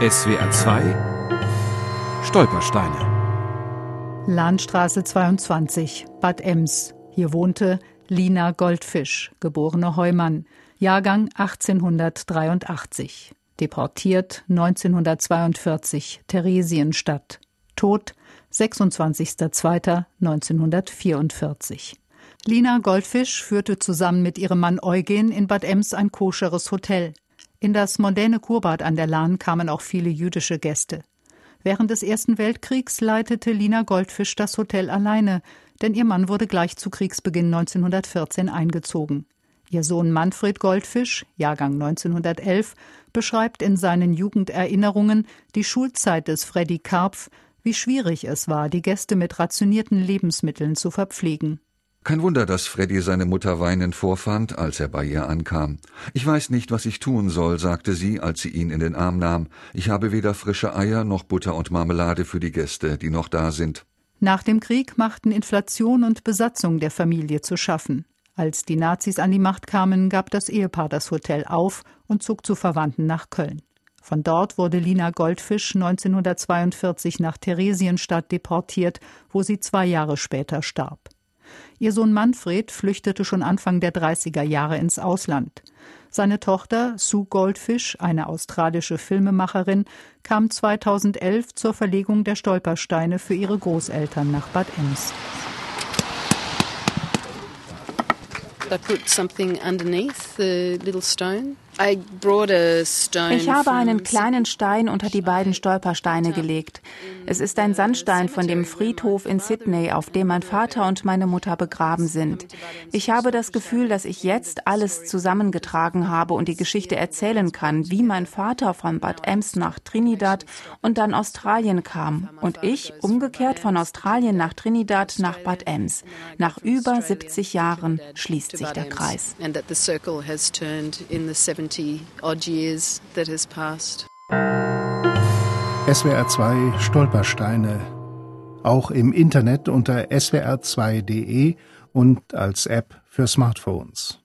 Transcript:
SWR 2 Stolpersteine Landstraße 22, Bad Ems. Hier wohnte Lina Goldfisch, geborene Heumann, Jahrgang 1883. Deportiert 1942, Theresienstadt. Tod 26.02.1944. Lina Goldfisch führte zusammen mit ihrem Mann Eugen in Bad Ems ein koscheres Hotel. In das mondäne Kurbad an der Lahn kamen auch viele jüdische Gäste. Während des Ersten Weltkriegs leitete Lina Goldfisch das Hotel alleine, denn ihr Mann wurde gleich zu Kriegsbeginn 1914 eingezogen. Ihr Sohn Manfred Goldfisch, Jahrgang 1911, beschreibt in seinen Jugenderinnerungen die Schulzeit des Freddy Karpf, wie schwierig es war, die Gäste mit rationierten Lebensmitteln zu verpflegen. Kein Wunder, dass Freddy seine Mutter weinend vorfand, als er bei ihr ankam. Ich weiß nicht, was ich tun soll, sagte sie, als sie ihn in den Arm nahm. Ich habe weder frische Eier noch Butter und Marmelade für die Gäste, die noch da sind. Nach dem Krieg machten Inflation und Besatzung der Familie zu schaffen. Als die Nazis an die Macht kamen, gab das Ehepaar das Hotel auf und zog zu Verwandten nach Köln. Von dort wurde Lina Goldfisch 1942 nach Theresienstadt deportiert, wo sie zwei Jahre später starb. Ihr Sohn Manfred flüchtete schon Anfang der 30er Jahre ins Ausland. Seine Tochter Sue Goldfish, eine australische Filmemacherin, kam 2011 zur Verlegung der Stolpersteine für ihre Großeltern nach Bad Ems. I put something underneath the little stone ich habe einen kleinen Stein unter die beiden Stolpersteine gelegt. Es ist ein Sandstein von dem Friedhof in Sydney, auf dem mein Vater und meine Mutter begraben sind. Ich habe das Gefühl, dass ich jetzt alles zusammengetragen habe und die Geschichte erzählen kann, wie mein Vater von Bad Ems nach Trinidad und dann Australien kam und ich umgekehrt von Australien nach Trinidad nach Bad Ems. Nach über 70 Jahren schließt sich der Kreis. 70 odd years that has passed. SWR 2 Stolpersteine. Auch im Internet unter swr2.de und als App für Smartphones.